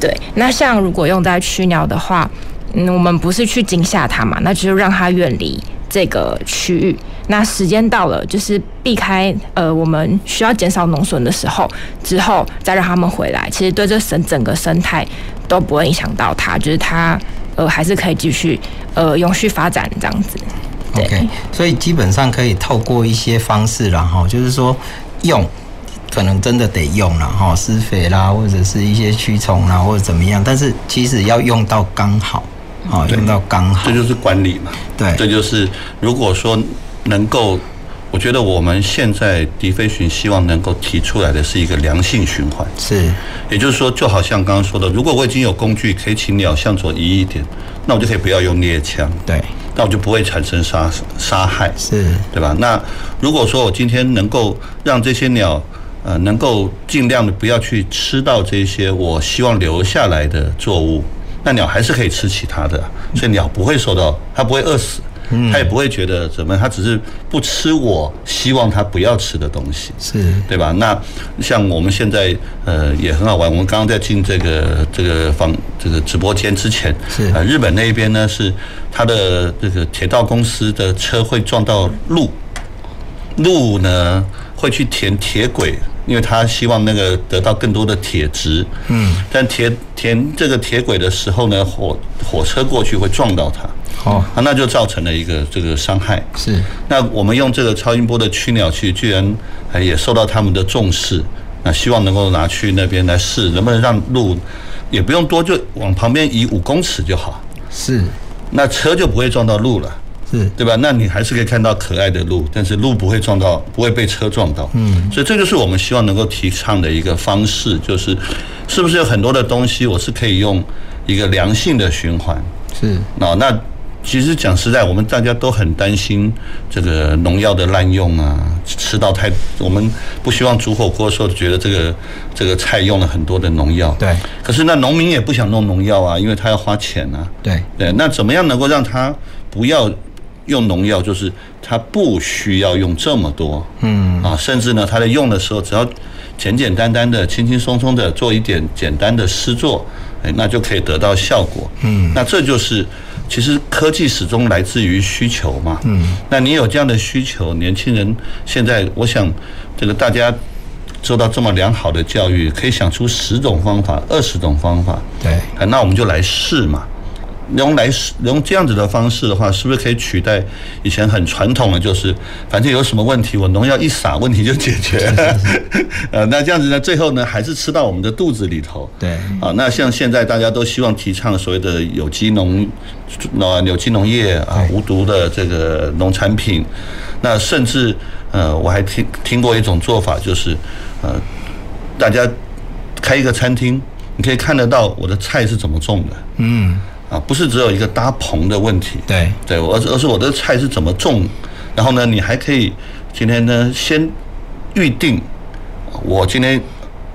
对，那像如果用在驱鸟的话，嗯，我们不是去惊吓它嘛，那就是让它远离这个区域。那时间到了，就是避开呃我们需要减少农损的时候，之后再让他们回来。其实对这整整个生态都不会影响到它，就是它呃还是可以继续呃永续发展这样子。
，OK，所以基本上可以透过一些方式然后，就是说用。可能真的得用了哈，施肥啦，或者是一些驱虫啦，或者怎么样。但是其实要用到刚好，啊，用到刚好，
这就是管理嘛。
对，
这就是如果说能够，我觉得我们现在迪飞群希望能够提出来的是一个良性循环。
是，
也就是说，就好像刚刚说的，如果我已经有工具可以请鸟向左移一点，那我就可以不要用猎枪。
对，
那我就不会产生杀杀害，
是
对吧？那如果说我今天能够让这些鸟。呃，能够尽量的不要去吃到这些我希望留下来的作物，那鸟还是可以吃其他的，所以鸟不会受到，它不会饿死，它也不会觉得怎么，它只是不吃我希望它不要吃的东西，
是
对吧？那像我们现在呃也很好玩，我们刚刚在进这个这个房这个直播间之前，
是
呃日本那边呢是它的这个铁道公司的车会撞到路，路呢会去填铁轨。因为他希望那个得到更多的铁质，
嗯，
但填填这个铁轨的时候呢，火火车过去会撞到它，
哦，
啊，那就造成了一个这个伤害。
是，
那我们用这个超音波的驱鸟器，居然也受到他们的重视，那希望能够拿去那边来试，能不能让路也不用多，就往旁边移五公尺就好，
是，
那车就不会撞到路了。
是
对吧？那你还是可以看到可爱的鹿，但是鹿不会撞到，不会被车撞到。
嗯，
所以这就是我们希望能够提倡的一个方式，就是是不是有很多的东西，我是可以用一个良性的循环。
是
那，那其实讲实在，我们大家都很担心这个农药的滥用啊，吃到太，我们不希望煮火锅的时候觉得这个这个菜用了很多的农药。
对。
可是那农民也不想弄农药啊，因为他要花钱啊。
对
对，那怎么样能够让他不要？用农药就是它不需要用这么多，
嗯
啊，甚至呢，它在用的时候只要简简单单的、轻轻松松的做一点简单的施作，哎，那就可以得到效果。
嗯，
那这就是其实科技始终来自于需求嘛。
嗯，
那你有这样的需求，年轻人现在我想这个大家受到这么良好的教育，可以想出十种方法、二十种方法。
对，
那我们就来试嘛。用来用这样子的方式的话，是不是可以取代以前很传统的，就是反正有什么问题，我农药一撒，问题就解决了。呃，那这样子呢，最后呢，还是吃到我们的肚子里头。
对。
啊，那像现在大家都希望提倡所谓的有机农，呃，有机农业啊，无毒的这个农产品。那甚至呃，我还听听过一种做法，就是呃，大家开一个餐厅，你可以看得到我的菜是怎么种的。嗯。啊，不是只有一个搭棚的问题，
对。
对，而而是我的菜是怎么种，然后呢，你还可以今天呢先预定我今天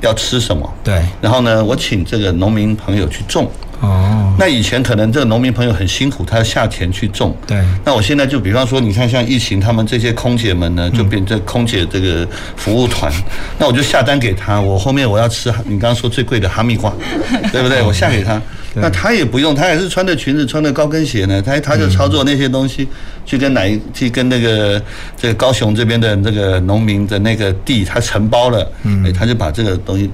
要吃什么，
对，
然后呢，我请这个农民朋友去种。
哦，
那以前可能这个农民朋友很辛苦，他要下田去种。
对，
那我现在就比方说，你看像疫情，他们这些空姐们呢，就变成空姐这个服务团，那我就下单给他，我后面我要吃你刚刚说最贵的哈密瓜，对不对？我下给他，那他也不用，他也是穿着裙子，穿着高跟鞋呢，他他就操作那些东西，去跟哪一去跟那个这个高雄这边的这个农民的那个地，他承包了，嗯，他就把这个东西。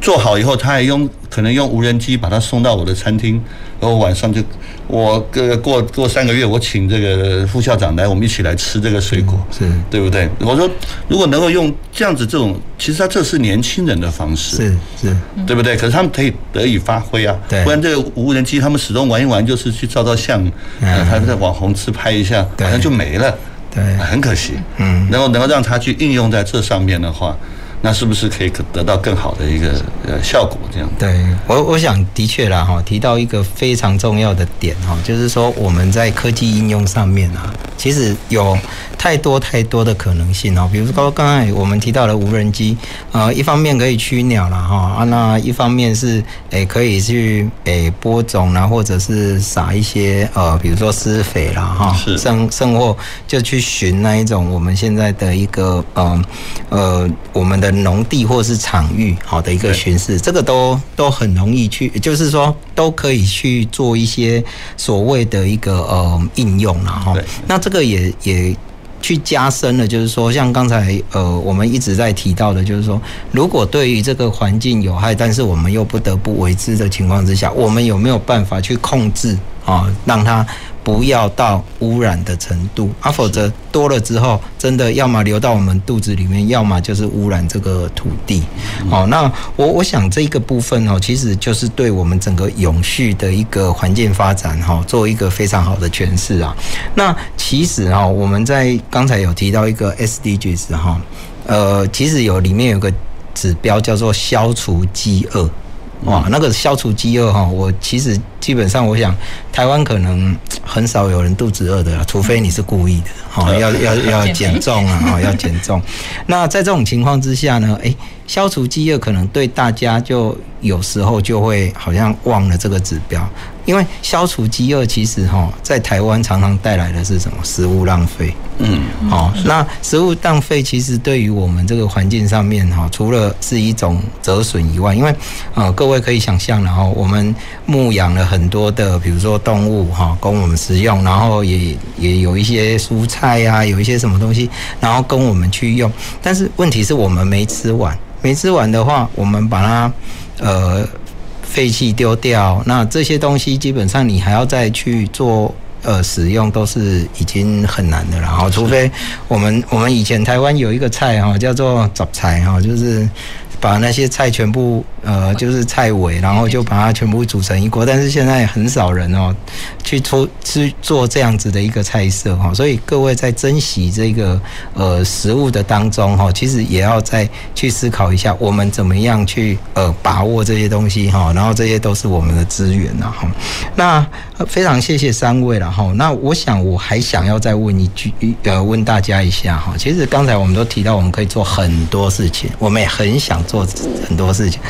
做好以后，他还用可能用无人机把它送到我的餐厅，然后晚上就我个过过三个月，我请这个副校长来，我们一起来吃这个水果，
是。
对不对？我说如果能够用这样子这种，其实他这是年轻人的方式，
是是，
对不对？可是他们可以得以发挥啊，
对，
不然这个无人机他们始终玩一玩，就是去照照相，呃，他在网红自拍一下，好像就没了，
对，
很可惜，
嗯，
然后能够让他去应用在这上面的话。那是不是可以得到更好的一个呃效果？这样
对我，我想的确啦哈，提到一个非常重要的点哈，就是说我们在科技应用上面啊，其实有太多太多的可能性哦。比如说刚才我们提到的无人机，呃，一方面可以驱鸟了哈啊，那一方面是诶可以去诶播种啦，或者是撒一些呃，比如说施肥啦哈，甚甚或就去寻那一种我们现在的一个呃呃我们的。农地或是场域，好的一个巡视，这个都都很容易去，就是说都可以去做一些所谓的一个呃应用了哈。那这个也也去加深了，就是说像刚才呃我们一直在提到的，就是说如果对于这个环境有害，但是我们又不得不为之的情况之下，我们有没有办法去控制啊，让它？不要到污染的程度啊，否则多了之后，真的要么流到我们肚子里面，要么就是污染这个土地。好，那我我想这一个部分哦，其实就是对我们整个永续的一个环境发展哈，做一个非常好的诠释啊。那其实哈，我们在刚才有提到一个 SDGs 哈，呃，其实有里面有个指标叫做消除饥饿。哇，那个消除饥饿哈，我其实基本上我想，台湾可能很少有人肚子饿的，除非你是故意的，哈，要要要 减重啊，哈，要减重。那在这种情况之下呢，诶，消除饥饿可能对大家就有时候就会好像忘了这个指标。因为消除饥饿，其实哈，在台湾常常带来的是什么？食物浪费。嗯，好，那食物浪费其实对于我们这个环境上面哈，除了是一种折损以外，因为呃，各位可以想象，然后我们牧养了很多的，比如说动物哈，供我们食用，然后也也有一些蔬菜呀，有一些什么东西，然后供我们去用。但是问题是我们没吃完，没吃完的话，我们把它呃。废弃丢掉，那这些东西基本上你还要再去做呃使用，都是已经很难的了。然后，除非我们我们以前台湾有一个菜哈，叫做杂菜哈，就是。把那些菜全部呃，就是菜尾，然后就把它全部煮成一锅。但是现在很少人哦，去出去做这样子的一个菜色哈。所以各位在珍惜这个呃食物的当中哈，其实也要再去思考一下，我们怎么样去呃把握这些东西哈。然后这些都是我们的资源呐哈。那非常谢谢三位了哈。那我想我还想要再问一句呃，问大家一下哈。其实刚才我们都提到，我们可以做很多事情，我们也很想。做很多事情，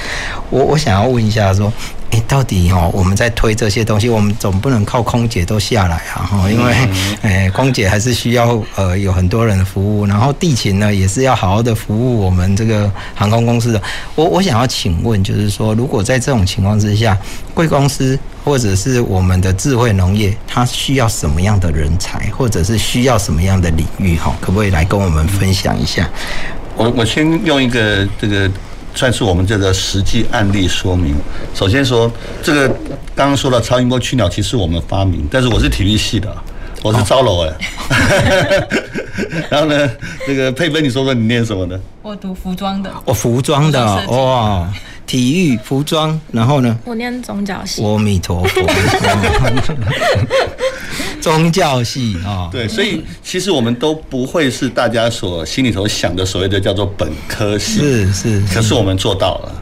我我想要问一下，说，诶，到底哦，我们在推这些东西，我们总不能靠空姐都下来啊，哈，因为，诶，空姐还是需要呃有很多人的服务，然后地勤呢也是要好好的服务我们这个航空公司的。我我想要请问，就是说，如果在这种情况之下，贵公司或者是我们的智慧农业，它需要什么样的人才，或者是需要什么样的领域，哈，可不可以来跟我们分享一下？
我我先用一个这个算是我们这个实际案例说明。首先说，这个刚刚说到超音波驱鸟，其实我们发明，但是我是体育系的，我是招楼哎。然后呢，这个佩芬，你说说你念什么的？
我读服装的。
我服装的哇，体育服装，然后呢？
我念宗教系。
阿弥陀佛。宗教系啊，
对，所以其实我们都不会是大家所心里头想的所谓的叫做本科系，
是是，
可是我们做到了。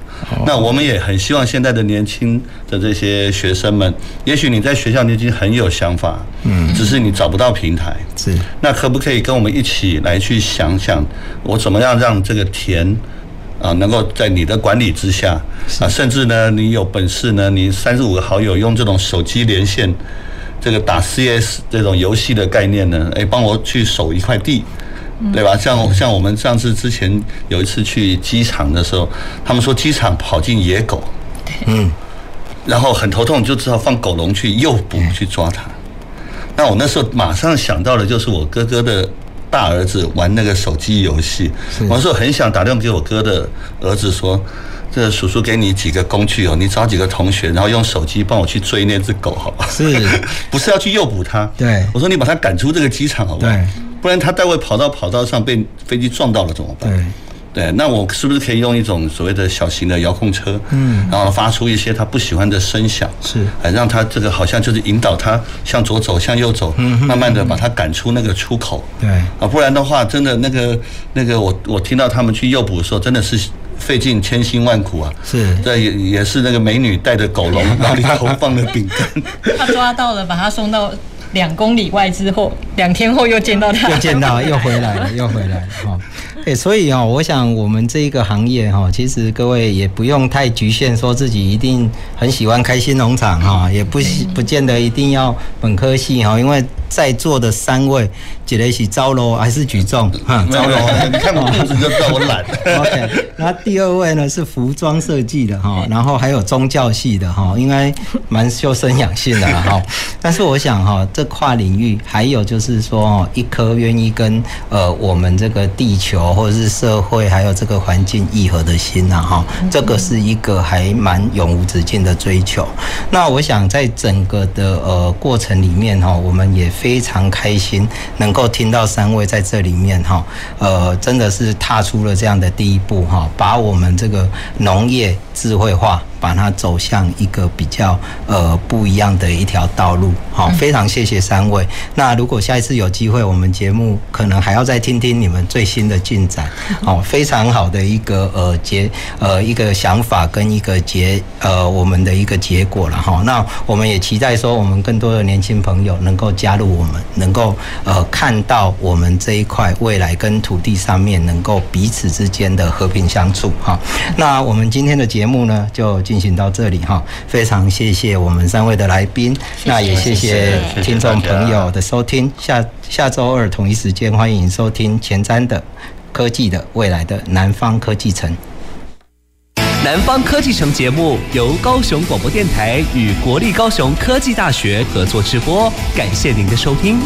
那我们也很希望现在的年轻的这些学生们，也许你在学校你已经很有想法，嗯，只是你找不到平台，
是。
那可不可以跟我们一起来去想想，我怎么样让这个田啊能够在你的管理之下啊，甚至呢，你有本事呢，你三十五个好友用这种手机连线。这个打 CS 这种游戏的概念呢，哎，帮我去守一块地，对吧？像像我们上次之前有一次去机场的时候，他们说机场跑进野狗，嗯，然后很头痛，就只好放狗笼去诱捕去抓它。那我那时候马上想到的就是我哥哥的大儿子玩那个手机游戏，我那时候很想打电话给我哥的儿子说。这叔叔给你几个工具哦，你找几个同学，然后用手机帮我去追那只狗，好吧？
是，
不是要去诱捕它？
对，
我说你把它赶出这个机场，好不好？
对，
不然它待会跑到跑道上被飞机撞到了怎么办？
对，
对，那我是不是可以用一种所谓的小型的遥控车，嗯，然后发出一些他不喜欢的声响，
是，
哎，让他这个好像就是引导他向左走，向右走，嗯，慢慢的把他赶出那个出口，
对，
啊，不然的话，真的那个那个我我听到他们去诱捕的时候，真的是。费尽千辛万苦啊！
是，
这也也是那个美女带着狗笼，然后里头放了饼干。
他抓到了，把他送到两公里外之后，两天后又见到他，
又见到，又回来了，又回来了哈。哎，所以啊，我想我们这一个行业哈，其实各位也不用太局限，说自己一定很喜欢开心农场哈，也不不见得一定要本科系哈，因为。在座的三位，一个是招楼还是举重？哈，招楼，
你看我肚子就知道我懒。
OK，那第二位呢是服装设计的哈，然后还有宗教系的哈，应该蛮修身养性的哈。但是我想哈，这跨领域还有就是说，一颗愿意跟呃我们这个地球或者是社会还有这个环境议和的心呐哈，这个是一个还蛮永无止境的追求。那我想在整个的呃过程里面哈，我们也。非常开心能够听到三位在这里面哈，呃，真的是踏出了这样的第一步哈，把我们这个农业智慧化。把它走向一个比较呃不一样的一条道路，好，非常谢谢三位。那如果下一次有机会，我们节目可能还要再听听你们最新的进展，好，非常好的一个呃结呃一个想法跟一个结呃我们的一个结果了哈。那我们也期待说，我们更多的年轻朋友能够加入我们，能够呃看到我们这一块未来跟土地上面能够彼此之间的和平相处哈。那我们今天的节目呢就。进行到这里哈，非常谢谢我们三位的来宾，那也谢谢听众朋友的收听。下下周二同一时间，欢迎收听前瞻的科技的未来的南方科技城。
南方科技城节目由高雄广播电台与国立高雄科技大学合作直播，感谢您的收听。